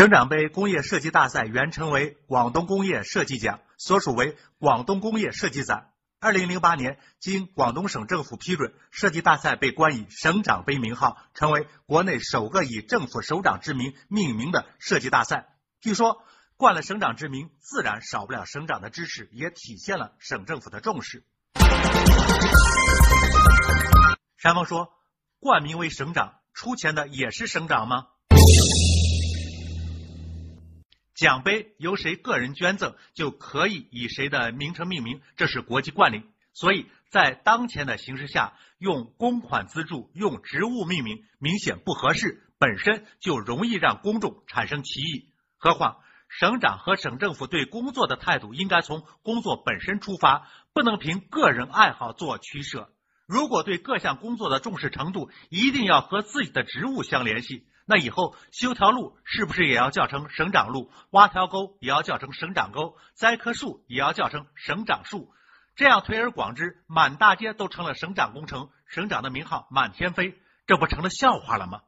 省长杯工业设计大赛原称为广东工业设计奖，所属为广东工业设计展。二零零八年，经广东省政府批准，设计大赛被冠以省长杯名号，成为国内首个以政府首长之名命名的设计大赛。据说，冠了省长之名，自然少不了省长的支持，也体现了省政府的重视。山峰说：“冠名为省长，出钱的也是省长吗？”奖杯由谁个人捐赠，就可以以谁的名称命名，这是国际惯例。所以在当前的形势下，用公款资助、用职务命名，明显不合适，本身就容易让公众产生歧义。何况省长和省政府对工作的态度，应该从工作本身出发，不能凭个人爱好做取舍。如果对各项工作的重视程度，一定要和自己的职务相联系。那以后修条路是不是也要叫成省长路？挖条沟也要叫成省长沟？栽棵树也要叫成省长树？这样推而广之，满大街都成了省长工程，省长的名号满天飞，这不成了笑话了吗？